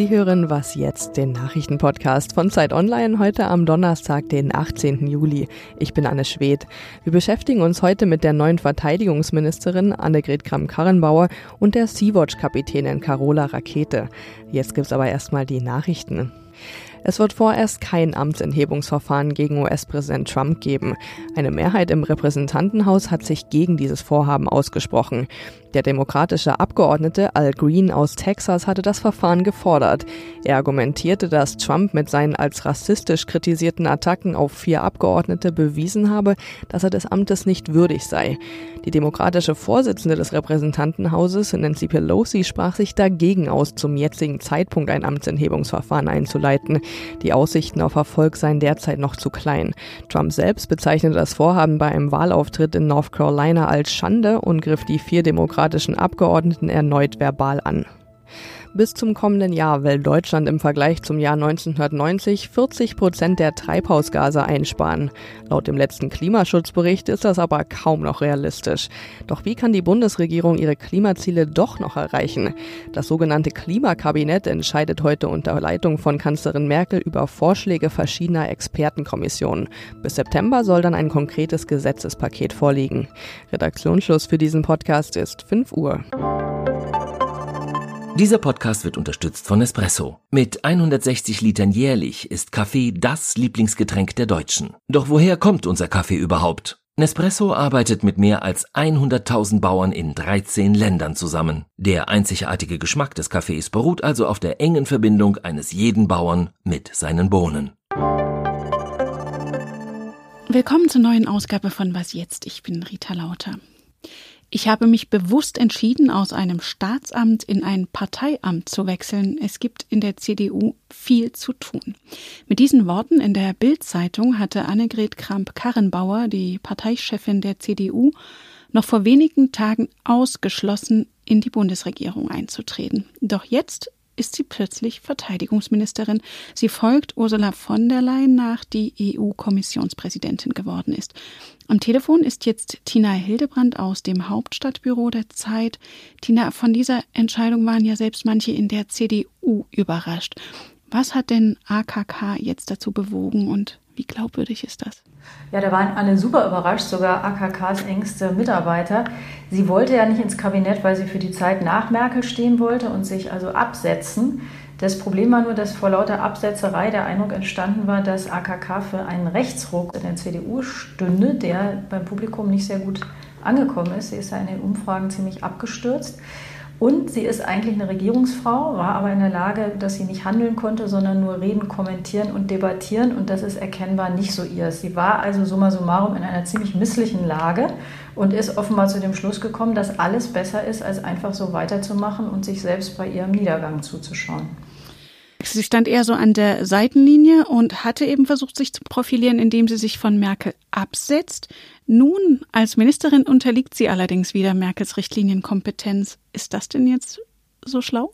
Sie hören Was jetzt, den Nachrichtenpodcast von Zeit Online, heute am Donnerstag, den 18. Juli. Ich bin Anne Schwedt. Wir beschäftigen uns heute mit der neuen Verteidigungsministerin Annegret Kramp-Karrenbauer und der Sea-Watch-Kapitänin Carola Rakete. Jetzt gibt's aber erstmal die Nachrichten. Es wird vorerst kein Amtsenthebungsverfahren gegen US-Präsident Trump geben. Eine Mehrheit im Repräsentantenhaus hat sich gegen dieses Vorhaben ausgesprochen. Der demokratische Abgeordnete Al Green aus Texas hatte das Verfahren gefordert. Er argumentierte, dass Trump mit seinen als rassistisch kritisierten Attacken auf vier Abgeordnete bewiesen habe, dass er des Amtes nicht würdig sei. Die demokratische Vorsitzende des Repräsentantenhauses, Nancy Pelosi, sprach sich dagegen aus, zum jetzigen Zeitpunkt ein Amtsenthebungsverfahren einzuleiten. Die Aussichten auf Erfolg seien derzeit noch zu klein. Trump selbst bezeichnete das Vorhaben bei einem Wahlauftritt in North Carolina als Schande und griff die vier demokratischen Abgeordneten erneut verbal an. Bis zum kommenden Jahr will Deutschland im Vergleich zum Jahr 1990 40 Prozent der Treibhausgase einsparen. Laut dem letzten Klimaschutzbericht ist das aber kaum noch realistisch. Doch wie kann die Bundesregierung ihre Klimaziele doch noch erreichen? Das sogenannte Klimakabinett entscheidet heute unter Leitung von Kanzlerin Merkel über Vorschläge verschiedener Expertenkommissionen. Bis September soll dann ein konkretes Gesetzespaket vorliegen. Redaktionsschluss für diesen Podcast ist 5 Uhr. Dieser Podcast wird unterstützt von Espresso. Mit 160 Litern jährlich ist Kaffee das Lieblingsgetränk der Deutschen. Doch woher kommt unser Kaffee überhaupt? Nespresso arbeitet mit mehr als 100.000 Bauern in 13 Ländern zusammen. Der einzigartige Geschmack des Kaffees beruht also auf der engen Verbindung eines jeden Bauern mit seinen Bohnen. Willkommen zur neuen Ausgabe von Was jetzt? Ich bin Rita Lauter. Ich habe mich bewusst entschieden, aus einem Staatsamt in ein Parteiamt zu wechseln. Es gibt in der CDU viel zu tun. Mit diesen Worten in der Bild-Zeitung hatte Annegret Kramp-Karrenbauer, die Parteichefin der CDU, noch vor wenigen Tagen ausgeschlossen, in die Bundesregierung einzutreten. Doch jetzt ist sie plötzlich Verteidigungsministerin. Sie folgt Ursula von der Leyen nach, die EU-Kommissionspräsidentin geworden ist. Am Telefon ist jetzt Tina Hildebrand aus dem Hauptstadtbüro der Zeit. Tina, von dieser Entscheidung waren ja selbst manche in der CDU überrascht. Was hat denn AKK jetzt dazu bewogen und wie glaubwürdig ist das? Ja, da waren alle super überrascht, sogar AKKs engste Mitarbeiter. Sie wollte ja nicht ins Kabinett, weil sie für die Zeit nach Merkel stehen wollte und sich also absetzen. Das Problem war nur, dass vor lauter Absetzerei der Eindruck entstanden war, dass AKK für einen Rechtsruck in der CDU stünde, der beim Publikum nicht sehr gut angekommen ist. Sie ist ja in den Umfragen ziemlich abgestürzt. Und sie ist eigentlich eine Regierungsfrau, war aber in der Lage, dass sie nicht handeln konnte, sondern nur reden, kommentieren und debattieren. Und das ist erkennbar nicht so ihr. Sie war also summa summarum in einer ziemlich misslichen Lage und ist offenbar zu dem Schluss gekommen, dass alles besser ist, als einfach so weiterzumachen und sich selbst bei ihrem Niedergang zuzuschauen. Sie stand eher so an der Seitenlinie und hatte eben versucht, sich zu profilieren, indem sie sich von Merkel absetzt. Nun, als Ministerin unterliegt sie allerdings wieder Merkels Richtlinienkompetenz. Ist das denn jetzt so schlau?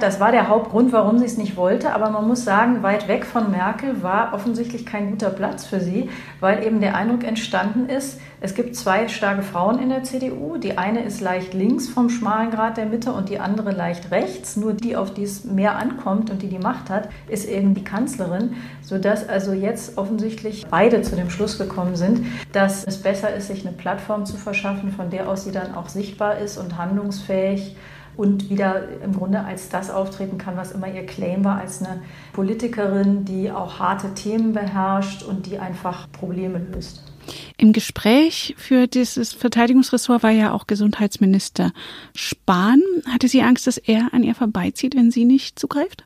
Das war der Hauptgrund, warum sie es nicht wollte. Aber man muss sagen, weit weg von Merkel war offensichtlich kein guter Platz für sie, weil eben der Eindruck entstanden ist, es gibt zwei starke Frauen in der CDU. Die eine ist leicht links vom schmalen Grad der Mitte und die andere leicht rechts. Nur die, auf die es mehr ankommt und die die Macht hat, ist eben die Kanzlerin, sodass also jetzt offensichtlich beide zu dem Schluss gekommen sind, dass es besser ist, sich eine Plattform zu verschaffen, von der aus sie dann auch sichtbar ist und handlungsfähig und wieder im Grunde als das auftreten kann, was immer ihr Claim war, als eine Politikerin, die auch harte Themen beherrscht und die einfach Probleme löst. Im Gespräch für dieses Verteidigungsressort war ja auch Gesundheitsminister Spahn. Hatte sie Angst, dass er an ihr vorbeizieht, wenn sie nicht zugreift?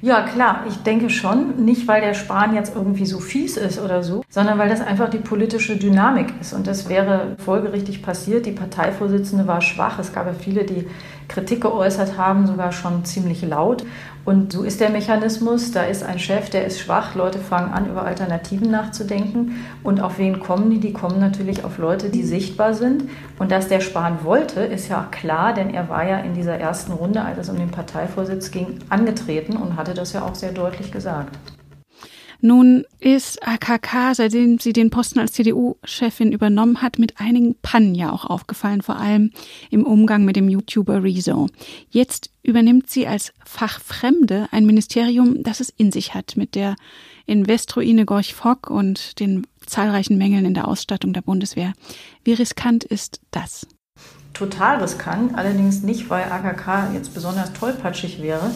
Ja, klar, ich denke schon. Nicht, weil der Spahn jetzt irgendwie so fies ist oder so, sondern weil das einfach die politische Dynamik ist. Und das wäre folgerichtig passiert. Die Parteivorsitzende war schwach. Es gab ja viele, die Kritik geäußert haben, sogar schon ziemlich laut. Und so ist der Mechanismus. Da ist ein Chef, der ist schwach. Leute fangen an, über Alternativen nachzudenken. Und auf wen kommen die? Die kommen natürlich auf Leute, die sichtbar sind. Und dass der Spahn wollte, ist ja klar, denn er war ja in dieser ersten Runde, als es um den Parteivorsitz ging, angetreten und hatte das ja auch sehr deutlich gesagt. Nun ist AKK, seitdem sie den Posten als CDU-Chefin übernommen hat, mit einigen Pannen ja auch aufgefallen, vor allem im Umgang mit dem YouTuber Rezo. Jetzt übernimmt sie als Fachfremde ein Ministerium, das es in sich hat, mit der Investroine Gorch Fock und den zahlreichen Mängeln in der Ausstattung der Bundeswehr. Wie riskant ist das? Total riskant, allerdings nicht, weil AKK jetzt besonders tollpatschig wäre,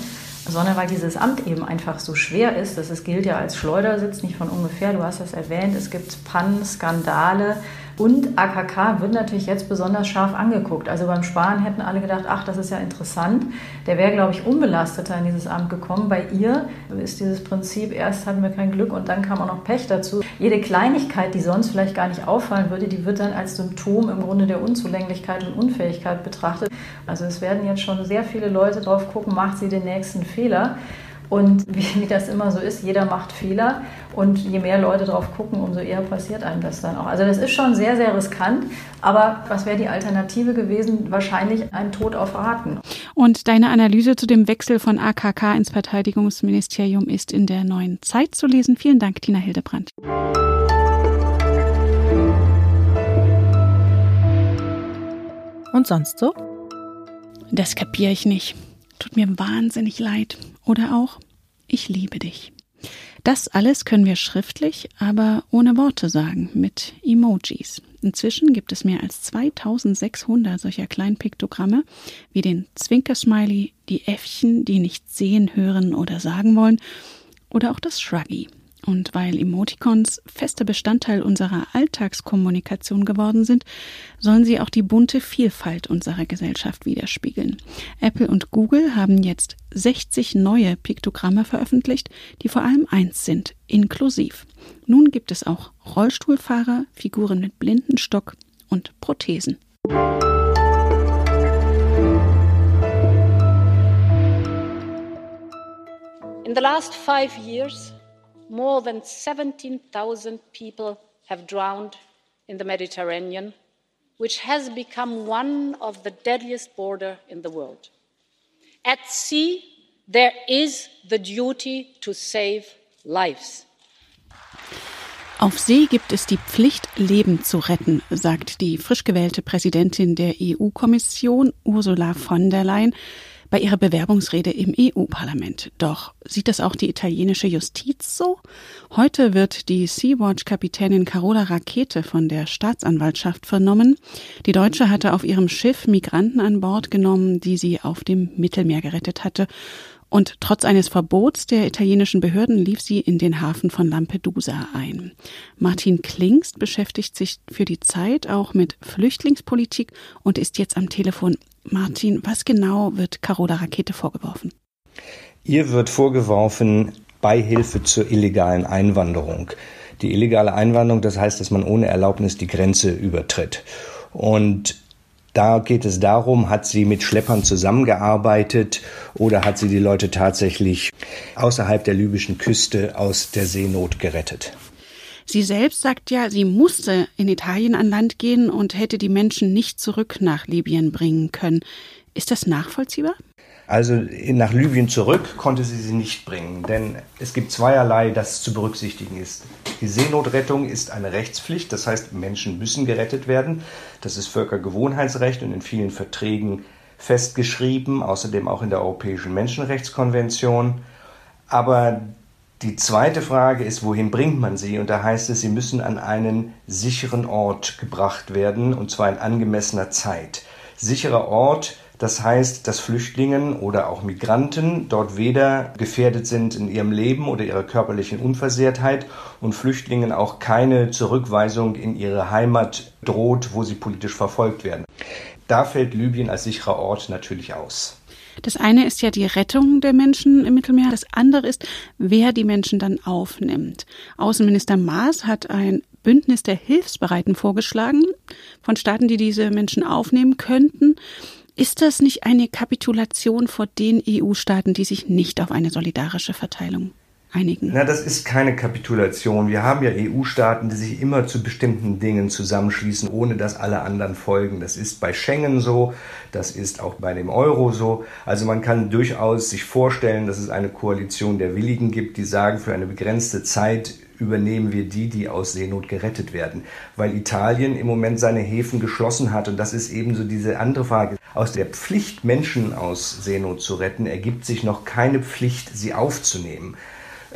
sondern weil dieses Amt eben einfach so schwer ist. Das gilt ja als Schleudersitz, nicht von ungefähr. Du hast das erwähnt. Es gibt Pannen, Skandale. Und AKK wird natürlich jetzt besonders scharf angeguckt. Also beim Sparen hätten alle gedacht, ach, das ist ja interessant. Der wäre, glaube ich, unbelasteter in dieses Amt gekommen. Bei ihr ist dieses Prinzip, erst hatten wir kein Glück und dann kam auch noch Pech dazu. Jede Kleinigkeit, die sonst vielleicht gar nicht auffallen würde, die wird dann als Symptom im Grunde der Unzulänglichkeit und Unfähigkeit betrachtet. Also es werden jetzt schon sehr viele Leute drauf gucken, macht sie den nächsten Fehler. Und wie, wie, das immer so ist, jeder macht Fehler und je mehr Leute drauf gucken, umso eher passiert einem das dann auch. Also das ist schon sehr, sehr riskant, aber was wäre die Alternative gewesen? Wahrscheinlich ein Tod auf Raten. Und deine Analyse zu dem Wechsel von AKK ins Verteidigungsministerium ist in der neuen Zeit zu lesen. Vielen Dank, Tina Hildebrandt. Und sonst so? Das kapiere ich nicht. Tut mir wahnsinnig leid. Oder auch, ich liebe dich. Das alles können wir schriftlich, aber ohne Worte sagen, mit Emojis. Inzwischen gibt es mehr als 2600 solcher kleinen Piktogramme, wie den Zwinkersmiley, die Äffchen, die nicht sehen, hören oder sagen wollen, oder auch das Shruggy. Und weil Emoticons fester Bestandteil unserer Alltagskommunikation geworden sind, sollen sie auch die bunte Vielfalt unserer Gesellschaft widerspiegeln. Apple und Google haben jetzt 60 neue Piktogramme veröffentlicht, die vor allem eins sind, inklusiv. Nun gibt es auch Rollstuhlfahrer, Figuren mit Blindenstock und Prothesen. In the last five years, more than 17,000 people have drowned in the Mediterranean, which has become one of the deadliest border in the world. At sea, there is the duty to save lives. Auf See gibt es die Pflicht, Leben zu retten, sagt die frisch gewählte Präsidentin der EU-Kommission, Ursula von der Leyen, bei ihrer Bewerbungsrede im EU-Parlament. Doch sieht das auch die italienische Justiz so? Heute wird die Sea-Watch-Kapitänin Carola Rakete von der Staatsanwaltschaft vernommen. Die Deutsche hatte auf ihrem Schiff Migranten an Bord genommen, die sie auf dem Mittelmeer gerettet hatte. Und trotz eines Verbots der italienischen Behörden lief sie in den Hafen von Lampedusa ein. Martin Klingst beschäftigt sich für die Zeit auch mit Flüchtlingspolitik und ist jetzt am Telefon. Martin, was genau wird Carola Rakete vorgeworfen? Ihr wird vorgeworfen Beihilfe zur illegalen Einwanderung. Die illegale Einwanderung, das heißt, dass man ohne Erlaubnis die Grenze übertritt. Und da geht es darum, hat sie mit Schleppern zusammengearbeitet oder hat sie die Leute tatsächlich außerhalb der libyschen Küste aus der Seenot gerettet? Sie selbst sagt ja, sie musste in Italien an Land gehen und hätte die Menschen nicht zurück nach Libyen bringen können. Ist das nachvollziehbar? Also nach Libyen zurück konnte sie sie nicht bringen, denn es gibt zweierlei, das zu berücksichtigen ist. Die Seenotrettung ist eine Rechtspflicht, das heißt, Menschen müssen gerettet werden. Das ist Völkergewohnheitsrecht und in vielen Verträgen festgeschrieben, außerdem auch in der Europäischen Menschenrechtskonvention. Aber die zweite Frage ist, wohin bringt man sie? Und da heißt es, sie müssen an einen sicheren Ort gebracht werden, und zwar in angemessener Zeit. Sicherer Ort das heißt, dass Flüchtlingen oder auch Migranten dort weder gefährdet sind in ihrem Leben oder ihrer körperlichen Unversehrtheit und Flüchtlingen auch keine Zurückweisung in ihre Heimat droht, wo sie politisch verfolgt werden. Da fällt Libyen als sicherer Ort natürlich aus. Das eine ist ja die Rettung der Menschen im Mittelmeer. Das andere ist, wer die Menschen dann aufnimmt. Außenminister Maas hat ein Bündnis der Hilfsbereiten vorgeschlagen von Staaten, die diese Menschen aufnehmen könnten. Ist das nicht eine Kapitulation vor den EU-Staaten, die sich nicht auf eine solidarische Verteilung einigen? Na, das ist keine Kapitulation. Wir haben ja EU-Staaten, die sich immer zu bestimmten Dingen zusammenschließen, ohne dass alle anderen folgen. Das ist bei Schengen so, das ist auch bei dem Euro so. Also man kann durchaus sich vorstellen, dass es eine Koalition der Willigen gibt, die sagen, für eine begrenzte Zeit übernehmen wir die, die aus Seenot gerettet werden. Weil Italien im Moment seine Häfen geschlossen hat. Und das ist eben so diese andere Frage. Aus der Pflicht, Menschen aus Seenot zu retten, ergibt sich noch keine Pflicht, sie aufzunehmen.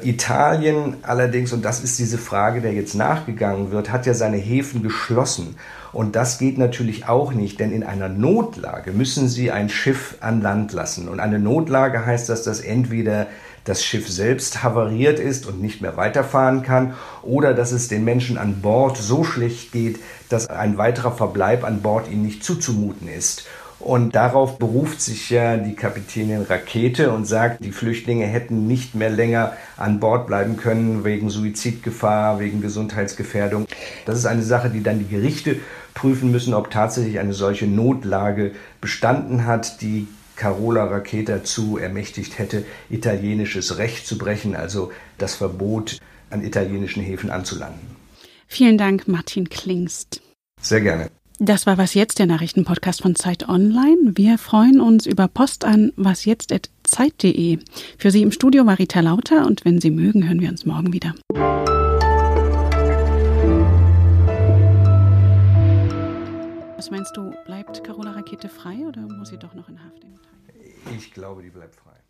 Italien allerdings, und das ist diese Frage, der jetzt nachgegangen wird, hat ja seine Häfen geschlossen. Und das geht natürlich auch nicht, denn in einer Notlage müssen sie ein Schiff an Land lassen. Und eine Notlage heißt, dass das entweder das Schiff selbst havariert ist und nicht mehr weiterfahren kann oder dass es den Menschen an Bord so schlecht geht, dass ein weiterer Verbleib an Bord ihnen nicht zuzumuten ist. Und darauf beruft sich ja die Kapitänin Rakete und sagt, die Flüchtlinge hätten nicht mehr länger an Bord bleiben können wegen Suizidgefahr, wegen Gesundheitsgefährdung. Das ist eine Sache, die dann die Gerichte prüfen müssen, ob tatsächlich eine solche Notlage bestanden hat, die Carola Raketa zu ermächtigt hätte, italienisches Recht zu brechen, also das Verbot, an italienischen Häfen anzulanden. Vielen Dank, Martin Klingst. Sehr gerne. Das war Was Jetzt, der Nachrichtenpodcast von Zeit Online. Wir freuen uns über Post an wasjetzt.zeit.de. Für Sie im Studio Marita Lauter und wenn Sie mögen, hören wir uns morgen wieder. Was meinst du, bleibt Carola Rakete frei oder muss sie doch noch in Haft? Ich glaube, die bleibt frei.